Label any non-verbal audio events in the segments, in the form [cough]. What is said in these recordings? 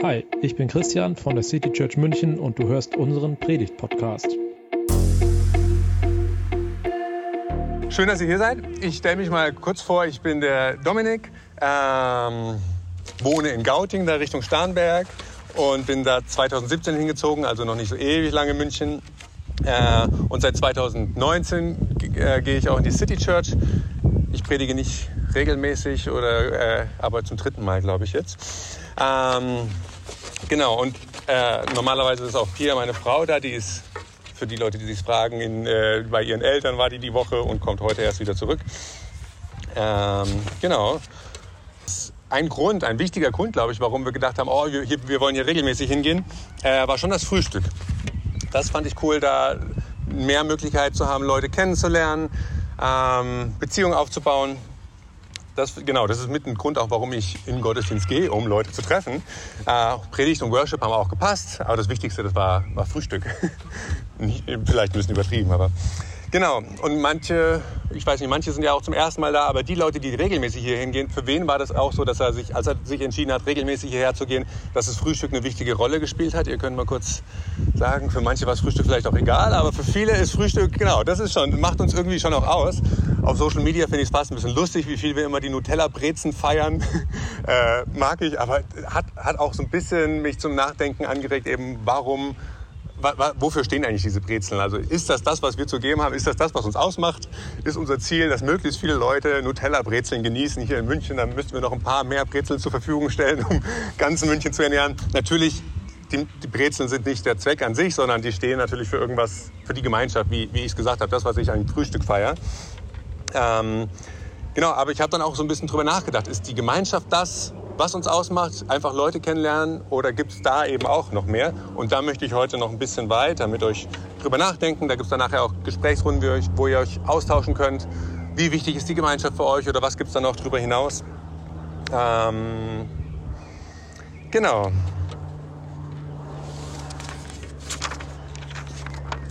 Hi, ich bin Christian von der City Church München und du hörst unseren Predigt-Podcast. Schön, dass ihr hier seid. Ich stelle mich mal kurz vor. Ich bin der Dominik, ähm, wohne in Gauting, da Richtung Starnberg und bin da 2017 hingezogen, also noch nicht so ewig lange in München. Äh, und seit 2019 äh, gehe ich auch in die City Church. Ich predige nicht regelmäßig, oder, äh, aber zum dritten Mal, glaube ich jetzt. Ähm, genau, und äh, normalerweise ist auch Pia, meine Frau, da. Die ist für die Leute, die sich fragen, in, äh, bei ihren Eltern war die die Woche und kommt heute erst wieder zurück. Ähm, genau. Ein Grund, ein wichtiger Grund, glaube ich, warum wir gedacht haben, oh, wir, hier, wir wollen hier regelmäßig hingehen, äh, war schon das Frühstück. Das fand ich cool, da mehr Möglichkeit zu haben, Leute kennenzulernen, ähm, Beziehungen aufzubauen. Das, genau, das ist mit ein Grund auch, warum ich in den Gottesdienst gehe, um Leute zu treffen. Äh, Predigt und Worship haben auch gepasst, aber das Wichtigste, das war, war Frühstück. [laughs] Vielleicht ein bisschen übertrieben, aber Genau. Und manche, ich weiß nicht, manche sind ja auch zum ersten Mal da, aber die Leute, die regelmäßig hier hingehen, für wen war das auch so, dass er sich, als er sich entschieden hat, regelmäßig hierher zu gehen, dass das Frühstück eine wichtige Rolle gespielt hat? Ihr könnt mal kurz sagen, für manche war das Frühstück vielleicht auch egal, aber für viele ist Frühstück, genau, das ist schon, macht uns irgendwie schon auch aus. Auf Social Media finde ich es fast ein bisschen lustig, wie viel wir immer die Nutella-Brezen feiern. [laughs] äh, mag ich, aber hat, hat auch so ein bisschen mich zum Nachdenken angeregt, eben warum wofür stehen eigentlich diese Brezeln? Also ist das das, was wir zu geben haben? Ist das das, was uns ausmacht? Ist unser Ziel, dass möglichst viele Leute Nutella-Brezeln genießen hier in München? Dann müssten wir noch ein paar mehr Brezeln zur Verfügung stellen, [laughs] um ganz München zu ernähren. Natürlich, die, die, Brezeln sind nicht der Zweck an sich, sondern die stehen natürlich für irgendwas, für die Gemeinschaft, wie, wie ich es gesagt habe, das, was ich an Frühstück feiere. Ähm, genau, aber ich habe dann auch so ein bisschen drüber nachgedacht. Ist die Gemeinschaft das, was uns ausmacht, einfach Leute kennenlernen oder gibt es da eben auch noch mehr? Und da möchte ich heute noch ein bisschen weiter mit euch drüber nachdenken. Da gibt es dann nachher auch Gesprächsrunden, wo ihr euch austauschen könnt. Wie wichtig ist die Gemeinschaft für euch oder was gibt es da noch drüber hinaus? Ähm, genau.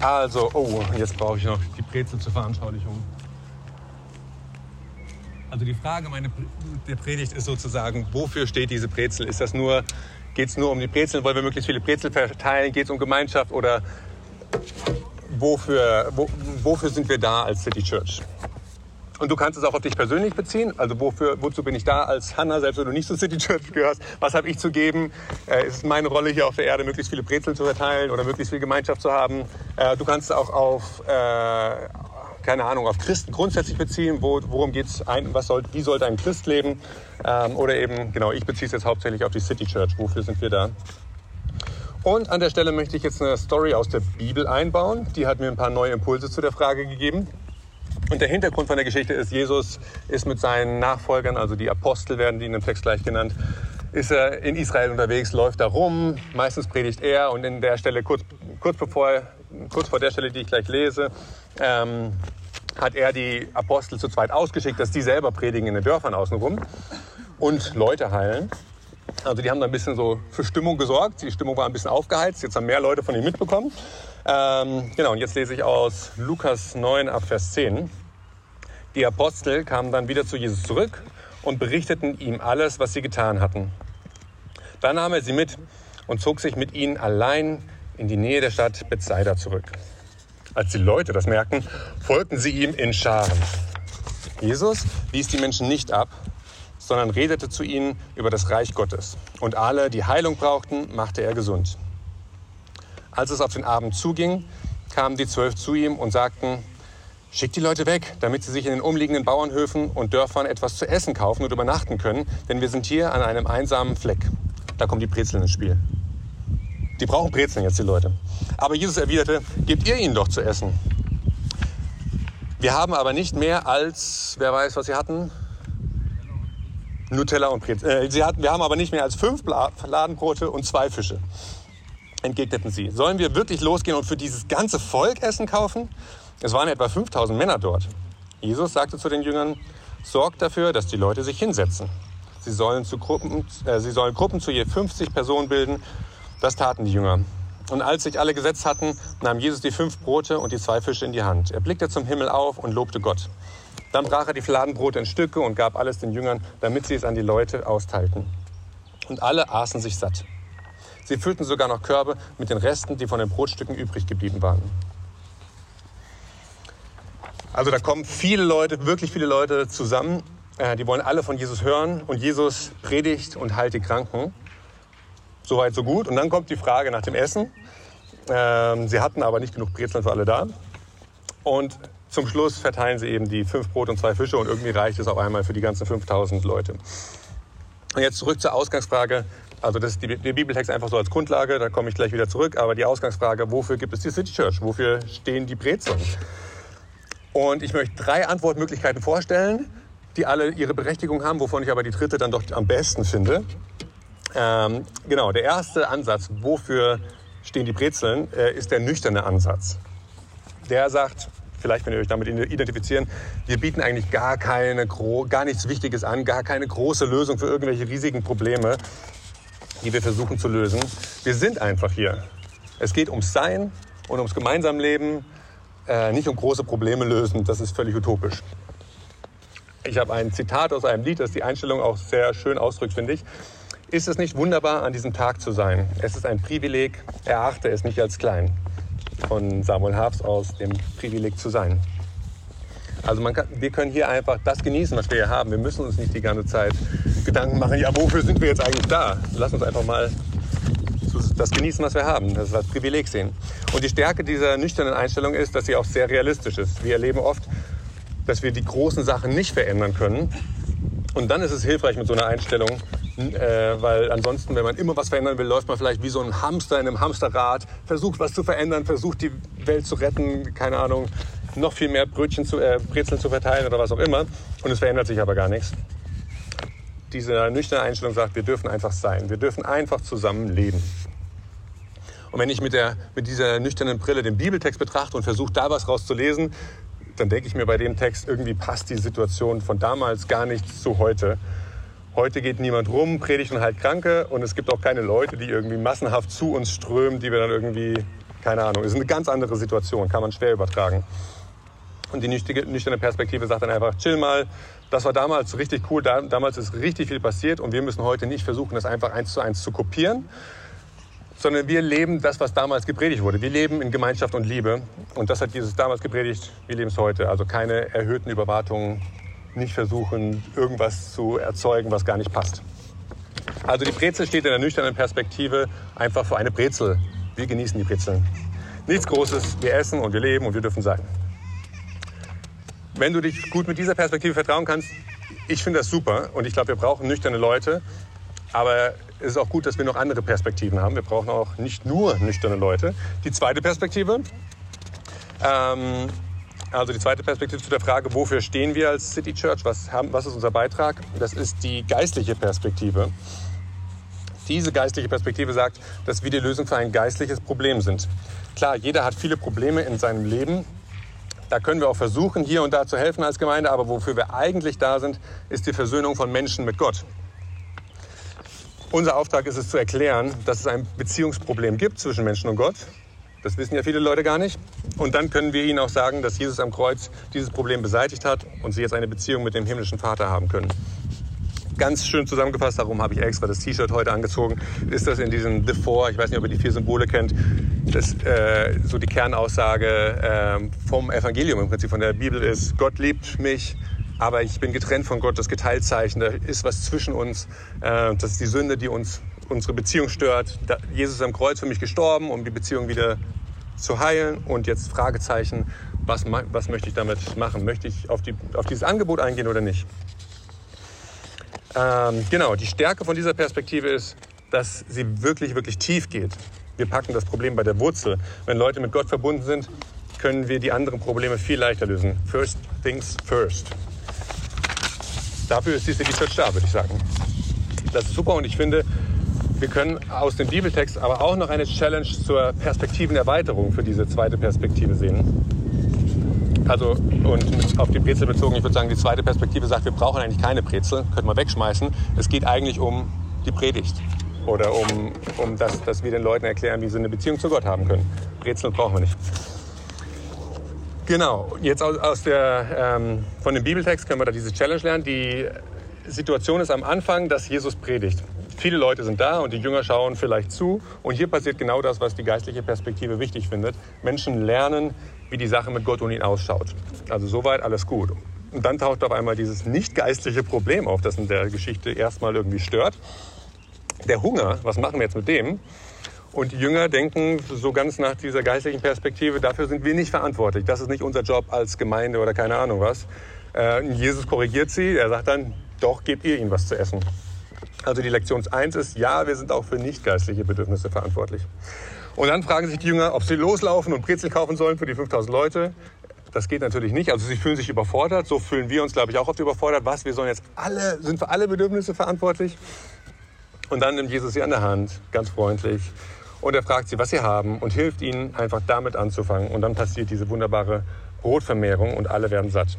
Also, oh, jetzt brauche ich noch die Brezel zur Veranschaulichung. Also die Frage meine, der Predigt ist sozusagen, wofür steht diese Brezel? Ist das nur, geht es nur um die Brezel? Wollen wir möglichst viele Brezel verteilen? Geht es um Gemeinschaft? Oder wofür, wo, wofür sind wir da als City Church? Und du kannst es auch auf dich persönlich beziehen. Also wofür, wozu bin ich da als Hanna, selbst wenn du nicht zur City Church gehörst? Was habe ich zu geben? Äh, ist meine Rolle hier auf der Erde, möglichst viele Brezel zu verteilen oder möglichst viel Gemeinschaft zu haben? Äh, du kannst auch auf, äh, keine Ahnung, auf Christen grundsätzlich beziehen. Wo, worum geht es? Soll, wie sollte ein Christ leben? Ähm, oder eben, genau, ich beziehe es jetzt hauptsächlich auf die City Church. Wofür sind wir da? Und an der Stelle möchte ich jetzt eine Story aus der Bibel einbauen. Die hat mir ein paar neue Impulse zu der Frage gegeben. Und der Hintergrund von der Geschichte ist, Jesus ist mit seinen Nachfolgern, also die Apostel werden die in dem Text gleich genannt, ist er in Israel unterwegs, läuft da rum, meistens predigt er und in der Stelle, kurz, kurz, bevor, kurz vor der Stelle, die ich gleich lese, ähm, hat er die Apostel zu zweit ausgeschickt, dass die selber predigen in den Dörfern außenrum und Leute heilen. Also die haben da ein bisschen so für Stimmung gesorgt. Die Stimmung war ein bisschen aufgeheizt. Jetzt haben mehr Leute von ihm mitbekommen. Ähm, genau, und jetzt lese ich aus Lukas 9 ab Vers 10. Die Apostel kamen dann wieder zu Jesus zurück und berichteten ihm alles, was sie getan hatten. Dann nahm er sie mit und zog sich mit ihnen allein in die Nähe der Stadt Bethsaida zurück. Als die Leute das merkten, folgten sie ihm in Scharen. Jesus wies die Menschen nicht ab, sondern redete zu ihnen über das Reich Gottes. Und alle, die Heilung brauchten, machte er gesund. Als es auf den Abend zuging, kamen die zwölf zu ihm und sagten, Schickt die Leute weg, damit sie sich in den umliegenden Bauernhöfen und Dörfern etwas zu essen kaufen und übernachten können, denn wir sind hier an einem einsamen Fleck. Da kommen die Brezeln ins Spiel. Die brauchen Brezeln jetzt, die Leute. Aber Jesus erwiderte, gebt ihr ihnen doch zu essen. Wir haben aber nicht mehr als, wer weiß, was sie hatten? Nutella und Brezel. Äh, sie hatten, wir haben aber nicht mehr als fünf Ladenbrote und zwei Fische. Entgegneten sie. Sollen wir wirklich losgehen und für dieses ganze Volk Essen kaufen? Es waren etwa 5000 Männer dort. Jesus sagte zu den Jüngern, sorgt dafür, dass die Leute sich hinsetzen. Sie sollen, Gruppen, äh, sie sollen Gruppen zu je 50 Personen bilden. Das taten die Jünger. Und als sich alle gesetzt hatten, nahm Jesus die fünf Brote und die zwei Fische in die Hand. Er blickte zum Himmel auf und lobte Gott. Dann brach er die Fladenbrote in Stücke und gab alles den Jüngern, damit sie es an die Leute austeilten. Und alle aßen sich satt. Sie füllten sogar noch Körbe mit den Resten, die von den Brotstücken übrig geblieben waren. Also da kommen viele Leute, wirklich viele Leute zusammen. Äh, die wollen alle von Jesus hören und Jesus predigt und heilt die Kranken. Soweit, so gut. Und dann kommt die Frage nach dem Essen. Ähm, sie hatten aber nicht genug Brezeln für alle da. Und zum Schluss verteilen sie eben die fünf Brot und zwei Fische und irgendwie reicht es auf einmal für die ganzen 5000 Leute. Und jetzt zurück zur Ausgangsfrage. Also das ist die, der Bibeltext einfach so als Grundlage, da komme ich gleich wieder zurück. Aber die Ausgangsfrage, wofür gibt es die City Church? Wofür stehen die Brezeln? Und ich möchte drei Antwortmöglichkeiten vorstellen, die alle ihre Berechtigung haben, wovon ich aber die dritte dann doch am besten finde. Ähm, genau, der erste Ansatz, wofür stehen die Brezeln, äh, ist der nüchterne Ansatz. Der sagt, vielleicht könnt ihr euch damit identifizieren, wir bieten eigentlich gar, keine, gar nichts Wichtiges an, gar keine große Lösung für irgendwelche riesigen Probleme, die wir versuchen zu lösen. Wir sind einfach hier. Es geht ums Sein und ums Gemeinsamleben, äh, nicht um große Probleme lösen, das ist völlig utopisch. Ich habe ein Zitat aus einem Lied, das die Einstellung auch sehr schön ausdrückt, finde ich. Ist es nicht wunderbar, an diesem Tag zu sein? Es ist ein Privileg, erachte es nicht als klein. Von Samuel Harfs aus, dem Privileg zu sein. Also kann, wir können hier einfach das genießen, was wir hier haben. Wir müssen uns nicht die ganze Zeit Gedanken machen, ja, wofür sind wir jetzt eigentlich da? Lass uns einfach mal das genießen, was wir haben, das als Privileg sehen. Und die Stärke dieser nüchternen Einstellung ist, dass sie auch sehr realistisch ist. Wir erleben oft, dass wir die großen Sachen nicht verändern können. Und dann ist es hilfreich mit so einer Einstellung, äh, weil ansonsten, wenn man immer was verändern will, läuft man vielleicht wie so ein Hamster in einem Hamsterrad, versucht was zu verändern, versucht die Welt zu retten, keine Ahnung, noch viel mehr Brötchen zu, äh, Brezeln zu verteilen oder was auch immer. Und es verändert sich aber gar nichts. Diese nüchterne Einstellung sagt, wir dürfen einfach sein. Wir dürfen einfach zusammen leben. Und wenn ich mit, der, mit dieser nüchternen Brille den Bibeltext betrachte und versuche, da was rauszulesen, dann denke ich mir bei dem Text, irgendwie passt die Situation von damals gar nicht zu heute. Heute geht niemand rum, predigt und heilt Kranke und es gibt auch keine Leute, die irgendwie massenhaft zu uns strömen, die wir dann irgendwie, keine Ahnung, ist eine ganz andere Situation, kann man schwer übertragen. Und die nüchterne Perspektive sagt dann einfach, chill mal, das war damals richtig cool, damals ist richtig viel passiert und wir müssen heute nicht versuchen, das einfach eins zu eins zu kopieren, sondern wir leben das, was damals gepredigt wurde. Wir leben in Gemeinschaft und Liebe und das hat Jesus damals gepredigt, wir leben es heute. Also keine erhöhten Überwartungen, nicht versuchen, irgendwas zu erzeugen, was gar nicht passt. Also die Brezel steht in der nüchternen Perspektive einfach für eine Brezel. Wir genießen die Brezeln. Nichts Großes, wir essen und wir leben und wir dürfen sein wenn du dich gut mit dieser Perspektive vertrauen kannst, ich finde das super und ich glaube, wir brauchen nüchterne Leute. Aber es ist auch gut, dass wir noch andere Perspektiven haben. Wir brauchen auch nicht nur nüchterne Leute. Die zweite Perspektive, ähm, also die zweite Perspektive zu der Frage, wofür stehen wir als City Church, was, haben, was ist unser Beitrag, das ist die geistliche Perspektive. Diese geistliche Perspektive sagt, dass wir die Lösung für ein geistliches Problem sind. Klar, jeder hat viele Probleme in seinem Leben da können wir auch versuchen, hier und da zu helfen als Gemeinde, aber wofür wir eigentlich da sind, ist die Versöhnung von Menschen mit Gott. Unser Auftrag ist es zu erklären, dass es ein Beziehungsproblem gibt zwischen Menschen und Gott. Das wissen ja viele Leute gar nicht. Und dann können wir ihnen auch sagen, dass Jesus am Kreuz dieses Problem beseitigt hat und sie jetzt eine Beziehung mit dem himmlischen Vater haben können ganz schön zusammengefasst, darum habe ich extra das T-Shirt heute angezogen, ist das in diesem The Four, ich weiß nicht, ob ihr die vier Symbole kennt, das äh, so die Kernaussage äh, vom Evangelium im Prinzip von der Bibel ist, Gott liebt mich, aber ich bin getrennt von Gott, das Geteiltzeichen, da ist was zwischen uns, äh, das ist die Sünde, die uns unsere Beziehung stört. Jesus ist am Kreuz für mich gestorben, um die Beziehung wieder zu heilen und jetzt Fragezeichen, was, was möchte ich damit machen? Möchte ich auf, die, auf dieses Angebot eingehen oder nicht? Ähm, genau, die Stärke von dieser Perspektive ist, dass sie wirklich, wirklich tief geht. Wir packen das Problem bei der Wurzel. Wenn Leute mit Gott verbunden sind, können wir die anderen Probleme viel leichter lösen. First things first. Dafür ist die City Church da, würde ich sagen. Das ist super und ich finde, wir können aus dem Bibeltext aber auch noch eine Challenge zur Perspektivenerweiterung für diese zweite Perspektive sehen. Also, und auf die Brezel bezogen, ich würde sagen, die zweite Perspektive sagt, wir brauchen eigentlich keine Brezel, könnte man wegschmeißen. Es geht eigentlich um die Predigt oder um, um das, dass wir den Leuten erklären, wie sie eine Beziehung zu Gott haben können. Brezel brauchen wir nicht. Genau, jetzt aus, aus der, ähm, von dem Bibeltext können wir da diese Challenge lernen. Die Situation ist am Anfang, dass Jesus predigt. Viele Leute sind da und die Jünger schauen vielleicht zu. Und hier passiert genau das, was die geistliche Perspektive wichtig findet. Menschen lernen, wie die Sache mit Gott und ihnen ausschaut. Also soweit alles gut. Und dann taucht auf einmal dieses nicht geistliche Problem auf, das in der Geschichte erstmal irgendwie stört. Der Hunger, was machen wir jetzt mit dem? Und die Jünger denken so ganz nach dieser geistlichen Perspektive, dafür sind wir nicht verantwortlich. Das ist nicht unser Job als Gemeinde oder keine Ahnung was. Äh, Jesus korrigiert sie. Er sagt dann, doch, gebt ihr ihnen was zu essen. Also die Lektion 1 ist, ja, wir sind auch für nicht geistliche Bedürfnisse verantwortlich. Und dann fragen sich die Jünger, ob sie loslaufen und Brezel kaufen sollen für die 5000 Leute. Das geht natürlich nicht. Also sie fühlen sich überfordert. So fühlen wir uns, glaube ich, auch oft überfordert. Was? Wir sollen jetzt alle, sind für alle Bedürfnisse verantwortlich? Und dann nimmt Jesus sie an der Hand, ganz freundlich. Und er fragt sie, was sie haben und hilft ihnen, einfach damit anzufangen. Und dann passiert diese wunderbare Brotvermehrung und alle werden satt.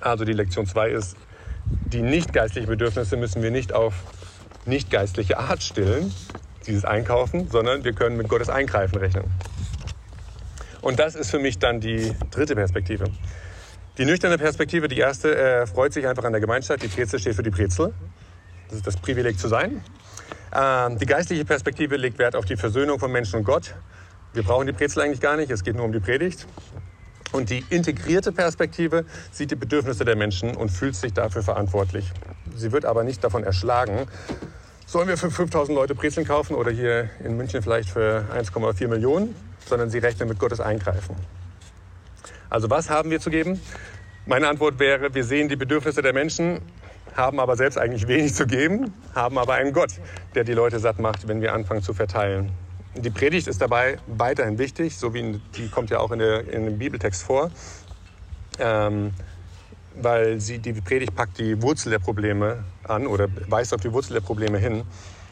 Also die Lektion 2 ist, die nicht geistlichen Bedürfnisse müssen wir nicht auf nicht geistliche Art stillen, dieses Einkaufen, sondern wir können mit Gottes Eingreifen rechnen. Und das ist für mich dann die dritte Perspektive. Die nüchterne Perspektive, die erste, äh, freut sich einfach an der Gemeinschaft. Die Brezel steht für die Brezel. Das ist das Privileg zu sein. Ähm, die geistliche Perspektive legt Wert auf die Versöhnung von Menschen und Gott. Wir brauchen die Brezel eigentlich gar nicht, es geht nur um die Predigt. Und die integrierte Perspektive sieht die Bedürfnisse der Menschen und fühlt sich dafür verantwortlich. Sie wird aber nicht davon erschlagen, sollen wir für 5000 Leute Brezeln kaufen oder hier in München vielleicht für 1,4 Millionen, sondern sie rechnen mit Gottes Eingreifen. Also was haben wir zu geben? Meine Antwort wäre, wir sehen die Bedürfnisse der Menschen, haben aber selbst eigentlich wenig zu geben, haben aber einen Gott, der die Leute satt macht, wenn wir anfangen zu verteilen. Die Predigt ist dabei weiterhin wichtig, so wie die kommt ja auch in, der, in dem Bibeltext vor, ähm, weil sie, die Predigt packt die Wurzel der Probleme an oder weist auf die Wurzel der Probleme hin,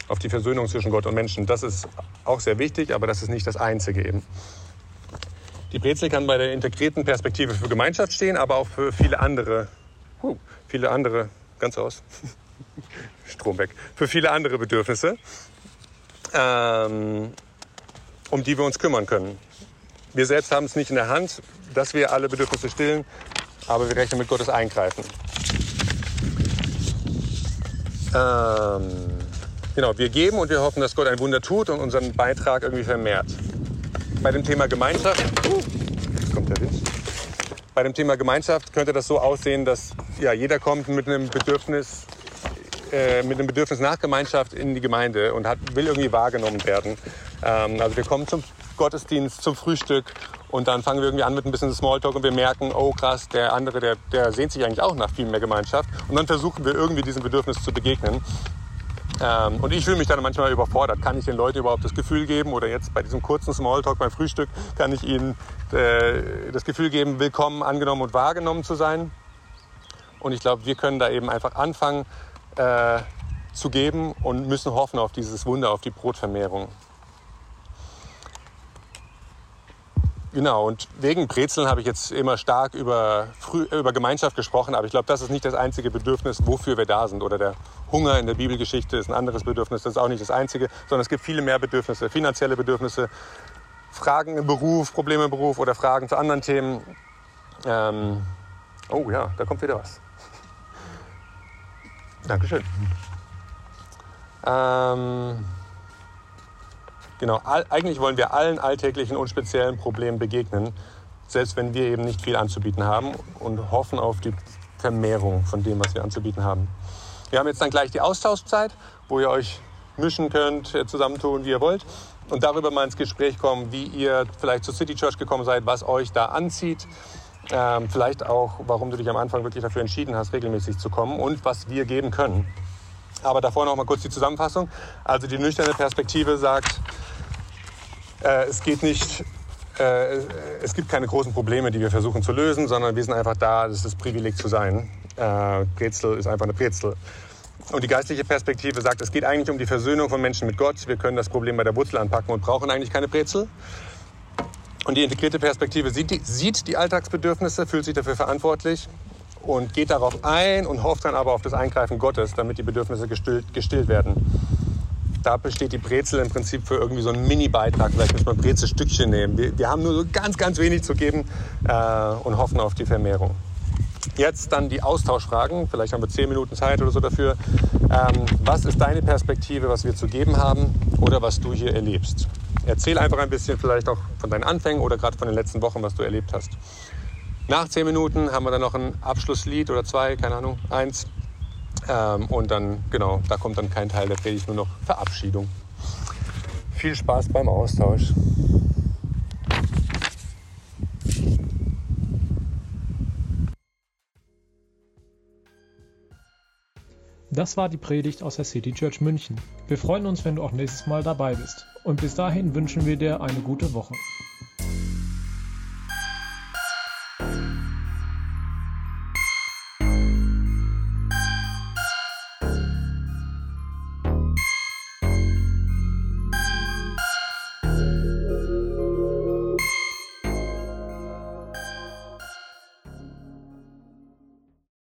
auf die Versöhnung zwischen Gott und Menschen. Das ist auch sehr wichtig, aber das ist nicht das Einzige eben. Die Brezel kann bei der integrierten Perspektive für Gemeinschaft stehen, aber auch für viele andere, viele andere, ganz aus, [laughs] Strom weg, für viele andere Bedürfnisse. Ähm, um die wir uns kümmern können. Wir selbst haben es nicht in der Hand, dass wir alle Bedürfnisse stillen, aber wir rechnen mit Gottes Eingreifen. Ähm, genau, wir geben und wir hoffen, dass Gott ein Wunder tut und unseren Beitrag irgendwie vermehrt. Bei dem Thema Gemeinschaft, uh, kommt der Wind. Bei dem Thema Gemeinschaft könnte das so aussehen, dass ja, jeder kommt mit einem Bedürfnis äh, mit einem Bedürfnis nach Gemeinschaft in die Gemeinde und hat, will irgendwie wahrgenommen werden. Ähm, also wir kommen zum Gottesdienst, zum Frühstück und dann fangen wir irgendwie an mit ein bisschen Smalltalk und wir merken, oh krass, der andere, der, der sehnt sich eigentlich auch nach viel mehr Gemeinschaft. Und dann versuchen wir irgendwie diesem Bedürfnis zu begegnen. Ähm, und ich fühle mich dann manchmal überfordert. Kann ich den Leuten überhaupt das Gefühl geben, oder jetzt bei diesem kurzen Smalltalk beim Frühstück, kann ich ihnen äh, das Gefühl geben, willkommen, angenommen und wahrgenommen zu sein? Und ich glaube, wir können da eben einfach anfangen äh, zu geben und müssen hoffen auf dieses Wunder, auf die Brotvermehrung. Genau, und wegen Brezeln habe ich jetzt immer stark über, über Gemeinschaft gesprochen, aber ich glaube, das ist nicht das einzige Bedürfnis, wofür wir da sind. Oder der Hunger in der Bibelgeschichte ist ein anderes Bedürfnis, das ist auch nicht das einzige, sondern es gibt viele mehr Bedürfnisse, finanzielle Bedürfnisse, Fragen im Beruf, Probleme im Beruf oder Fragen zu anderen Themen. Ähm, oh ja, da kommt wieder was. Dankeschön. Ähm, Genau, eigentlich wollen wir allen alltäglichen und speziellen Problemen begegnen, selbst wenn wir eben nicht viel anzubieten haben und hoffen auf die Vermehrung von dem, was wir anzubieten haben. Wir haben jetzt dann gleich die Austauschzeit, wo ihr euch mischen könnt, äh, zusammentun, wie ihr wollt und darüber mal ins Gespräch kommen, wie ihr vielleicht zur City Church gekommen seid, was euch da anzieht, ähm, vielleicht auch, warum du dich am Anfang wirklich dafür entschieden hast, regelmäßig zu kommen und was wir geben können. Aber davor noch mal kurz die Zusammenfassung. Also die nüchterne Perspektive sagt, äh, es geht nicht, äh, es gibt keine großen Probleme, die wir versuchen zu lösen, sondern wir sind einfach da, das ist das Privileg zu sein. Äh, Brezel ist einfach eine Brezel. Und die geistliche Perspektive sagt, es geht eigentlich um die Versöhnung von Menschen mit Gott. Wir können das Problem bei der Wurzel anpacken und brauchen eigentlich keine Brezel. Und die integrierte Perspektive sieht die, sieht die Alltagsbedürfnisse, fühlt sich dafür verantwortlich und geht darauf ein und hofft dann aber auf das Eingreifen Gottes, damit die Bedürfnisse gestillt, gestillt werden. Da besteht die Brezel im Prinzip für irgendwie so einen Mini-Beitrag. Vielleicht müssen wir Brezelstückchen nehmen. Wir, wir, haben nur so ganz, ganz wenig zu geben äh, und hoffen auf die Vermehrung. Jetzt dann die Austauschfragen. Vielleicht haben wir zehn Minuten Zeit oder so dafür. Ähm, was ist deine Perspektive, was wir zu geben haben oder was du hier erlebst? Erzähl einfach ein bisschen vielleicht auch von deinen Anfängen oder gerade von den letzten Wochen, was du erlebt hast. Nach zehn Minuten haben wir dann noch ein Abschlusslied oder zwei, keine Ahnung, eins. Ähm, und dann, genau, da kommt dann kein Teil der Predigt, nur noch Verabschiedung. Viel Spaß beim Austausch. Das war die Predigt aus der City Church München. Wir freuen uns, wenn du auch nächstes Mal dabei bist. Und bis dahin wünschen wir dir eine gute Woche.